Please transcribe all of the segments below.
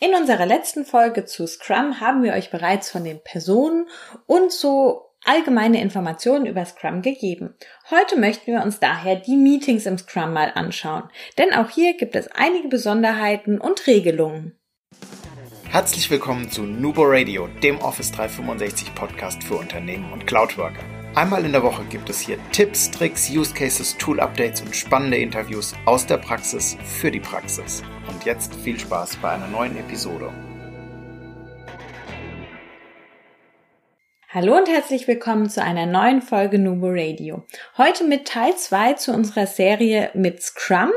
In unserer letzten Folge zu Scrum haben wir euch bereits von den Personen und so allgemeine Informationen über Scrum gegeben. Heute möchten wir uns daher die Meetings im Scrum mal anschauen, denn auch hier gibt es einige Besonderheiten und Regelungen. Herzlich willkommen zu Nubo Radio, dem Office 365 Podcast für Unternehmen und Cloudworker. Einmal in der Woche gibt es hier Tipps, Tricks, Use Cases, Tool Updates und spannende Interviews aus der Praxis für die Praxis. Und jetzt viel Spaß bei einer neuen Episode. Hallo und herzlich willkommen zu einer neuen Folge Nubo Radio. Heute mit Teil 2 zu unserer Serie mit Scrum.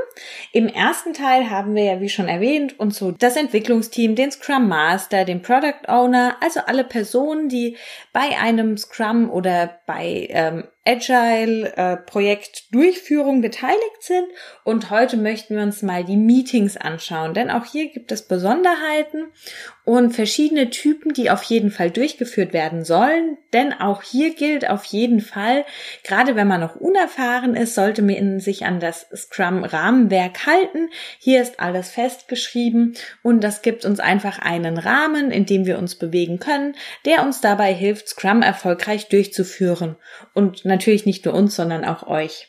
Im ersten Teil haben wir ja, wie schon erwähnt, uns so das Entwicklungsteam, den Scrum Master, den Product Owner, also alle Personen, die bei einem Scrum oder bei ähm, Agile-Projekt-Durchführung äh, beteiligt sind. Und heute möchten wir uns mal die Meetings anschauen, denn auch hier gibt es Besonderheiten und verschiedene Typen, die auf jeden Fall durchgeführt werden sollen. Denn auch hier gilt auf jeden Fall, gerade wenn man noch unerfahren ist, sollte man sich an das Scrum-Rahmenwerk halten. Hier ist alles festgeschrieben und das gibt uns einfach einen Rahmen, in dem wir uns bewegen können, der uns dabei hilft, Scrum erfolgreich durchzuführen. Und natürlich nicht nur uns, sondern auch euch.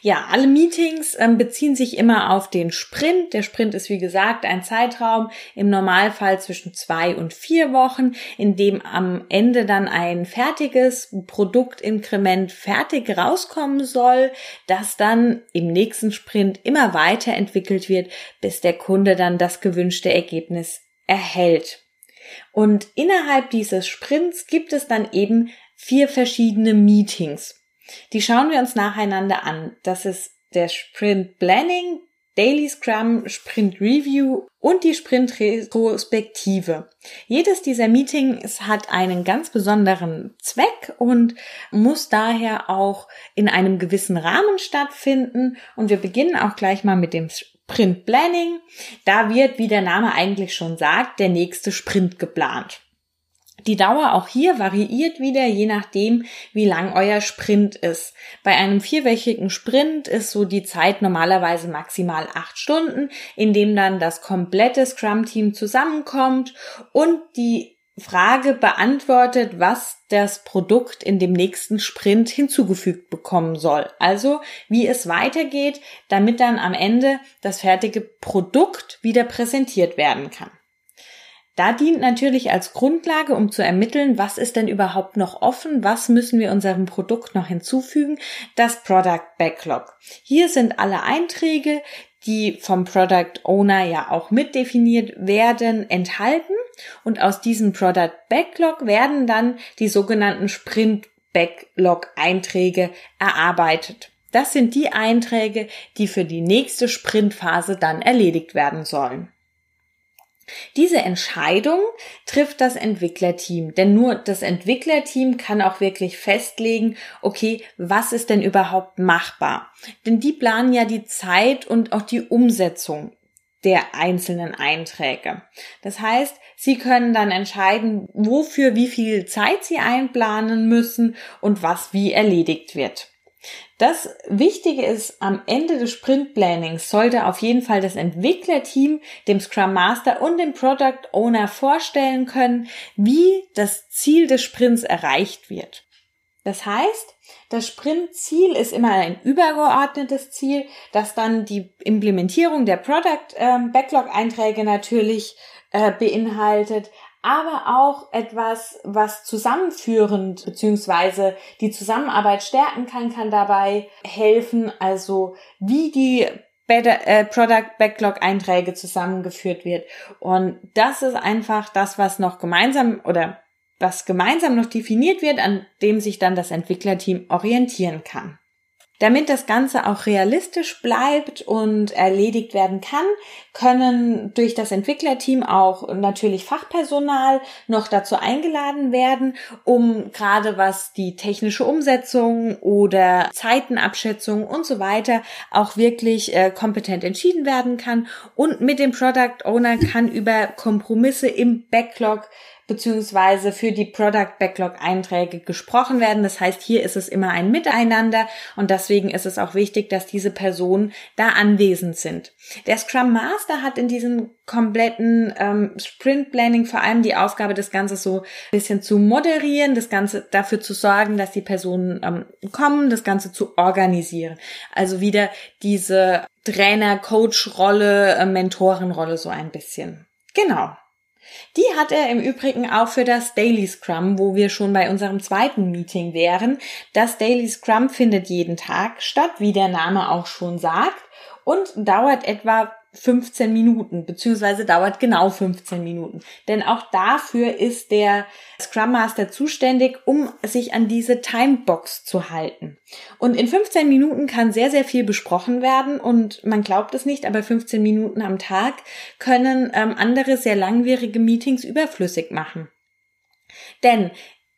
Ja, alle Meetings ähm, beziehen sich immer auf den Sprint. Der Sprint ist wie gesagt ein Zeitraum im Normalfall zwischen zwei und vier Wochen, in dem am Ende dann ein fertiges Produktinkrement fertig rauskommen soll, das dann im nächsten Sprint immer weiterentwickelt wird, bis der Kunde dann das gewünschte Ergebnis erhält. Und innerhalb dieses Sprints gibt es dann eben vier verschiedene Meetings. Die schauen wir uns nacheinander an. Das ist der Sprint Planning, Daily Scrum, Sprint Review und die Sprint Retrospektive. Jedes dieser Meetings hat einen ganz besonderen Zweck und muss daher auch in einem gewissen Rahmen stattfinden. Und wir beginnen auch gleich mal mit dem Sprint Planning. Da wird, wie der Name eigentlich schon sagt, der nächste Sprint geplant. Die Dauer auch hier variiert wieder, je nachdem, wie lang euer Sprint ist. Bei einem vierwöchigen Sprint ist so die Zeit normalerweise maximal acht Stunden, in dem dann das komplette Scrum-Team zusammenkommt und die Frage beantwortet, was das Produkt in dem nächsten Sprint hinzugefügt bekommen soll. Also wie es weitergeht, damit dann am Ende das fertige Produkt wieder präsentiert werden kann. Da dient natürlich als Grundlage, um zu ermitteln, was ist denn überhaupt noch offen, was müssen wir unserem Produkt noch hinzufügen, das Product Backlog. Hier sind alle Einträge, die vom Product Owner ja auch mitdefiniert werden, enthalten. Und aus diesem Product Backlog werden dann die sogenannten Sprint Backlog Einträge erarbeitet. Das sind die Einträge, die für die nächste Sprintphase dann erledigt werden sollen. Diese Entscheidung trifft das Entwicklerteam, denn nur das Entwicklerteam kann auch wirklich festlegen, okay, was ist denn überhaupt machbar? Denn die planen ja die Zeit und auch die Umsetzung der einzelnen Einträge. Das heißt, Sie können dann entscheiden, wofür wie viel Zeit Sie einplanen müssen und was wie erledigt wird. Das Wichtige ist, am Ende des Sprint Plannings sollte auf jeden Fall das Entwicklerteam dem Scrum Master und dem Product Owner vorstellen können, wie das Ziel des Sprints erreicht wird. Das heißt, das Sprintziel ist immer ein übergeordnetes Ziel, das dann die Implementierung der Product ähm, Backlog Einträge natürlich äh, beinhaltet, aber auch etwas, was zusammenführend beziehungsweise die Zusammenarbeit stärken kann, kann dabei helfen. Also wie die Better, äh, Product Backlog Einträge zusammengeführt wird. Und das ist einfach das, was noch gemeinsam oder was gemeinsam noch definiert wird, an dem sich dann das Entwicklerteam orientieren kann. Damit das Ganze auch realistisch bleibt und erledigt werden kann, können durch das Entwicklerteam auch natürlich Fachpersonal noch dazu eingeladen werden, um gerade was die technische Umsetzung oder Zeitenabschätzung und so weiter auch wirklich äh, kompetent entschieden werden kann. Und mit dem Product Owner kann über Kompromisse im Backlog beziehungsweise für die Product Backlog Einträge gesprochen werden. Das heißt, hier ist es immer ein Miteinander und deswegen ist es auch wichtig, dass diese Personen da anwesend sind. Der Scrum Master hat in diesem kompletten ähm, Sprint Planning vor allem die Aufgabe, das Ganze so ein bisschen zu moderieren, das Ganze dafür zu sorgen, dass die Personen ähm, kommen, das Ganze zu organisieren. Also wieder diese Trainer, Coach-Rolle, äh, Mentorenrolle so ein bisschen. Genau. Die hat er im Übrigen auch für das Daily Scrum, wo wir schon bei unserem zweiten Meeting wären. Das Daily Scrum findet jeden Tag statt, wie der Name auch schon sagt, und dauert etwa 15 Minuten, beziehungsweise dauert genau 15 Minuten. Denn auch dafür ist der Scrum Master zuständig, um sich an diese Timebox zu halten. Und in 15 Minuten kann sehr, sehr viel besprochen werden und man glaubt es nicht, aber 15 Minuten am Tag können ähm, andere sehr langwierige Meetings überflüssig machen. Denn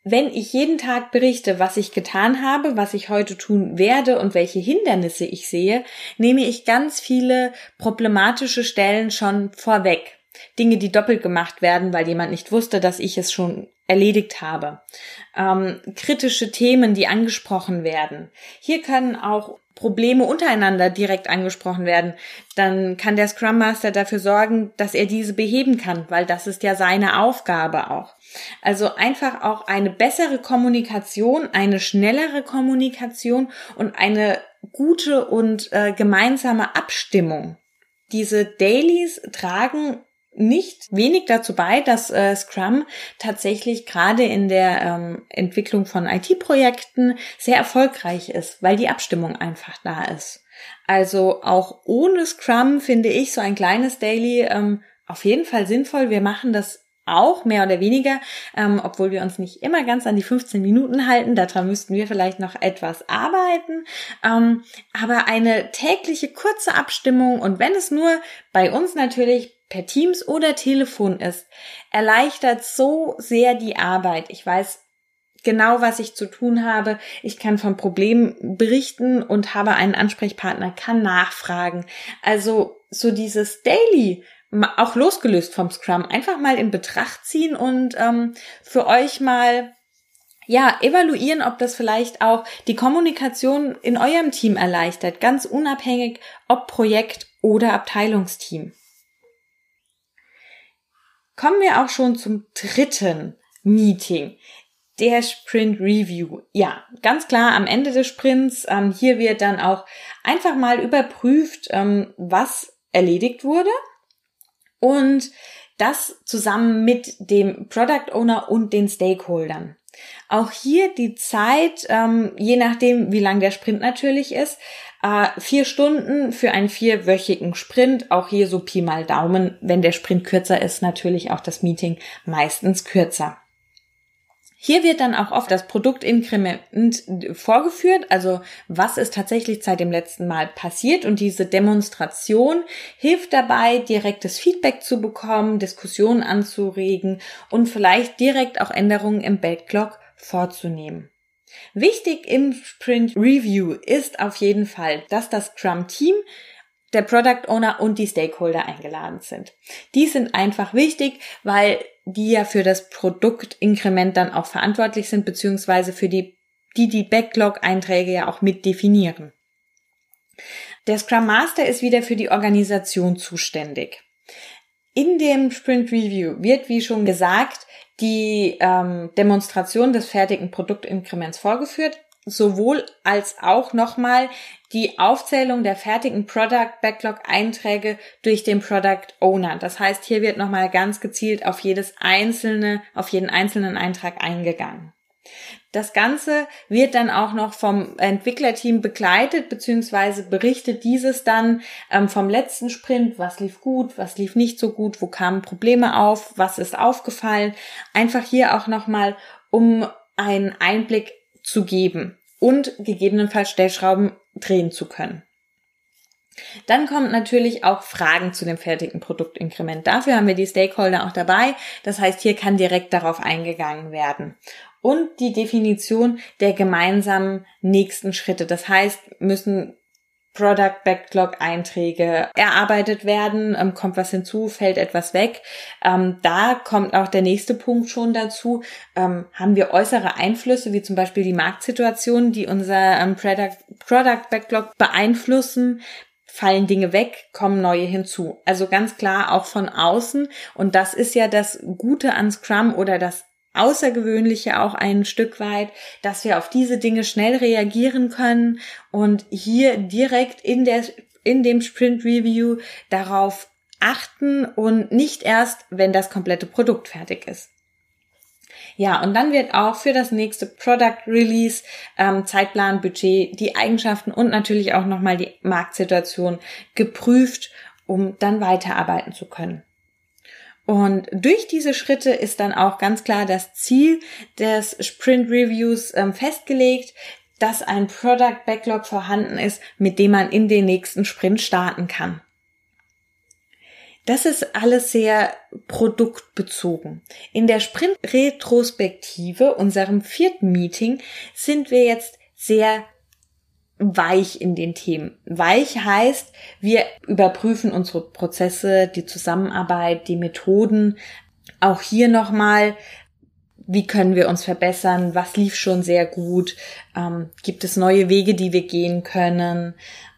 wenn ich jeden Tag berichte, was ich getan habe, was ich heute tun werde und welche Hindernisse ich sehe, nehme ich ganz viele problematische Stellen schon vorweg. Dinge, die doppelt gemacht werden, weil jemand nicht wusste, dass ich es schon erledigt habe. Ähm, kritische Themen, die angesprochen werden. Hier können auch Probleme untereinander direkt angesprochen werden. Dann kann der Scrum Master dafür sorgen, dass er diese beheben kann, weil das ist ja seine Aufgabe auch. Also einfach auch eine bessere Kommunikation, eine schnellere Kommunikation und eine gute und äh, gemeinsame Abstimmung. Diese Dailies tragen nicht wenig dazu bei, dass äh, Scrum tatsächlich gerade in der ähm, Entwicklung von IT-Projekten sehr erfolgreich ist, weil die Abstimmung einfach da ist. Also auch ohne Scrum finde ich so ein kleines Daily ähm, auf jeden Fall sinnvoll. Wir machen das auch mehr oder weniger, ähm, obwohl wir uns nicht immer ganz an die 15 Minuten halten. Daran müssten wir vielleicht noch etwas arbeiten. Ähm, aber eine tägliche kurze Abstimmung und wenn es nur bei uns natürlich per Teams oder Telefon ist, erleichtert so sehr die Arbeit. Ich weiß genau, was ich zu tun habe. Ich kann vom Problem berichten und habe einen Ansprechpartner, kann nachfragen. Also so dieses Daily auch losgelöst vom Scrum, einfach mal in Betracht ziehen und ähm, für euch mal ja, evaluieren, ob das vielleicht auch die Kommunikation in eurem Team erleichtert, ganz unabhängig, ob Projekt oder Abteilungsteam. Kommen wir auch schon zum dritten Meeting. Der Sprint Review. Ja, ganz klar am Ende des Sprints. Ähm, hier wird dann auch einfach mal überprüft, ähm, was erledigt wurde und das zusammen mit dem Product Owner und den Stakeholdern. Auch hier die Zeit, ähm, je nachdem, wie lang der Sprint natürlich ist, äh, vier Stunden für einen vierwöchigen Sprint. Auch hier so Pi mal Daumen. Wenn der Sprint kürzer ist, natürlich auch das Meeting meistens kürzer. Hier wird dann auch oft das Produktinkrement vorgeführt, also was ist tatsächlich seit dem letzten Mal passiert und diese Demonstration hilft dabei, direktes Feedback zu bekommen, Diskussionen anzuregen und vielleicht direkt auch Änderungen im Backlog vorzunehmen. Wichtig im Sprint Review ist auf jeden Fall, dass das Scrum Team der Product Owner und die Stakeholder eingeladen sind. Die sind einfach wichtig, weil die ja für das Produktinkrement dann auch verantwortlich sind, beziehungsweise für die, die die Backlog-Einträge ja auch mit definieren. Der Scrum Master ist wieder für die Organisation zuständig. In dem Sprint Review wird, wie schon gesagt, die ähm, Demonstration des fertigen Produktinkrements vorgeführt, sowohl als auch nochmal die Aufzählung der fertigen Product Backlog Einträge durch den Product Owner. Das heißt, hier wird nochmal ganz gezielt auf jedes einzelne, auf jeden einzelnen Eintrag eingegangen. Das Ganze wird dann auch noch vom Entwicklerteam begleitet, beziehungsweise berichtet dieses dann ähm, vom letzten Sprint, was lief gut, was lief nicht so gut, wo kamen Probleme auf, was ist aufgefallen. Einfach hier auch nochmal, um einen Einblick zu geben und gegebenenfalls Stellschrauben drehen zu können. Dann kommt natürlich auch Fragen zu dem fertigen Produktinkrement. Dafür haben wir die Stakeholder auch dabei. Das heißt, hier kann direkt darauf eingegangen werden. Und die Definition der gemeinsamen nächsten Schritte. Das heißt, müssen Product Backlog Einträge erarbeitet werden, ähm, kommt was hinzu, fällt etwas weg. Ähm, da kommt auch der nächste Punkt schon dazu. Ähm, haben wir äußere Einflüsse, wie zum Beispiel die Marktsituation, die unser Product Backlog beeinflussen? Fallen Dinge weg, kommen neue hinzu. Also ganz klar auch von außen. Und das ist ja das Gute an Scrum oder das Außergewöhnliche auch ein Stück weit, dass wir auf diese Dinge schnell reagieren können und hier direkt in der, in dem Sprint Review darauf achten und nicht erst, wenn das komplette Produkt fertig ist. Ja, und dann wird auch für das nächste Product Release ähm, Zeitplan, Budget, die Eigenschaften und natürlich auch nochmal die Marktsituation geprüft, um dann weiterarbeiten zu können. Und durch diese Schritte ist dann auch ganz klar das Ziel des Sprint Reviews ähm, festgelegt, dass ein Product Backlog vorhanden ist, mit dem man in den nächsten Sprint starten kann. Das ist alles sehr produktbezogen. In der Sprint-Retrospektive, unserem vierten Meeting, sind wir jetzt sehr weich in den Themen. Weich heißt, wir überprüfen unsere Prozesse, die Zusammenarbeit, die Methoden. Auch hier nochmal, wie können wir uns verbessern? Was lief schon sehr gut? Ähm, gibt es neue Wege, die wir gehen können?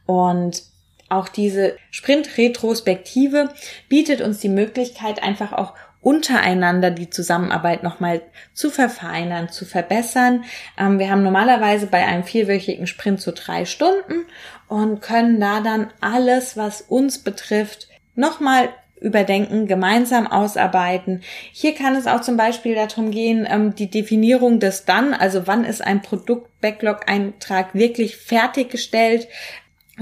Und auch diese Sprint-Retrospektive bietet uns die Möglichkeit, einfach auch untereinander die Zusammenarbeit nochmal zu verfeinern, zu verbessern. Ähm, wir haben normalerweise bei einem vierwöchigen Sprint so drei Stunden und können da dann alles, was uns betrifft, nochmal überdenken, gemeinsam ausarbeiten. Hier kann es auch zum Beispiel darum gehen, ähm, die Definierung des dann, also wann ist ein Produkt-Backlog-Eintrag wirklich fertiggestellt,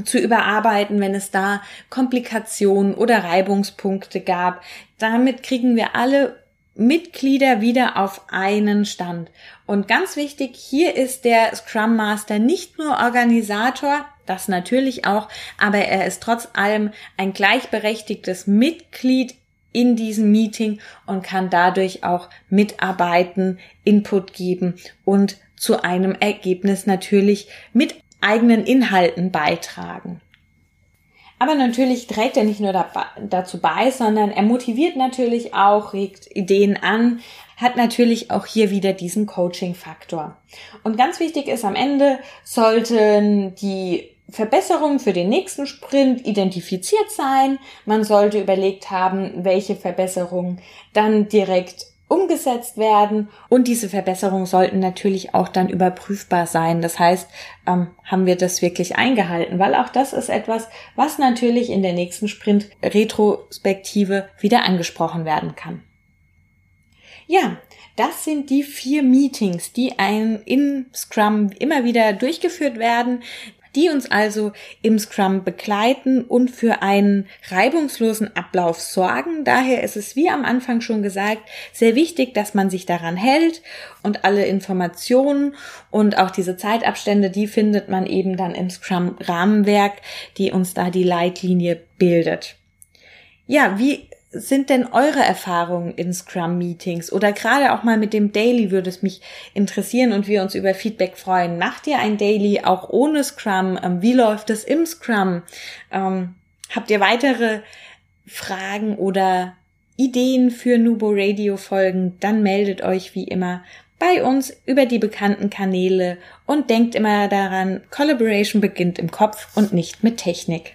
zu überarbeiten, wenn es da Komplikationen oder Reibungspunkte gab. Damit kriegen wir alle Mitglieder wieder auf einen Stand. Und ganz wichtig, hier ist der Scrum Master nicht nur Organisator, das natürlich auch, aber er ist trotz allem ein gleichberechtigtes Mitglied in diesem Meeting und kann dadurch auch mitarbeiten, Input geben und zu einem Ergebnis natürlich mit eigenen Inhalten beitragen. Aber natürlich trägt er nicht nur dazu bei, sondern er motiviert natürlich auch, regt Ideen an, hat natürlich auch hier wieder diesen Coaching-Faktor. Und ganz wichtig ist am Ende sollten die Verbesserungen für den nächsten Sprint identifiziert sein. Man sollte überlegt haben, welche Verbesserungen dann direkt umgesetzt werden und diese Verbesserungen sollten natürlich auch dann überprüfbar sein. Das heißt, ähm, haben wir das wirklich eingehalten, weil auch das ist etwas, was natürlich in der nächsten Sprint-Retrospektive wieder angesprochen werden kann. Ja, das sind die vier Meetings, die ein in Scrum immer wieder durchgeführt werden die uns also im Scrum begleiten und für einen reibungslosen Ablauf sorgen. Daher ist es, wie am Anfang schon gesagt, sehr wichtig, dass man sich daran hält und alle Informationen und auch diese Zeitabstände, die findet man eben dann im Scrum-Rahmenwerk, die uns da die Leitlinie bildet. Ja, wie sind denn eure Erfahrungen in Scrum-Meetings oder gerade auch mal mit dem Daily würde es mich interessieren und wir uns über Feedback freuen. Macht ihr ein Daily auch ohne Scrum? Ähm, wie läuft es im Scrum? Ähm, habt ihr weitere Fragen oder Ideen für Nubo Radio Folgen? Dann meldet euch wie immer bei uns über die bekannten Kanäle und denkt immer daran, Collaboration beginnt im Kopf und nicht mit Technik.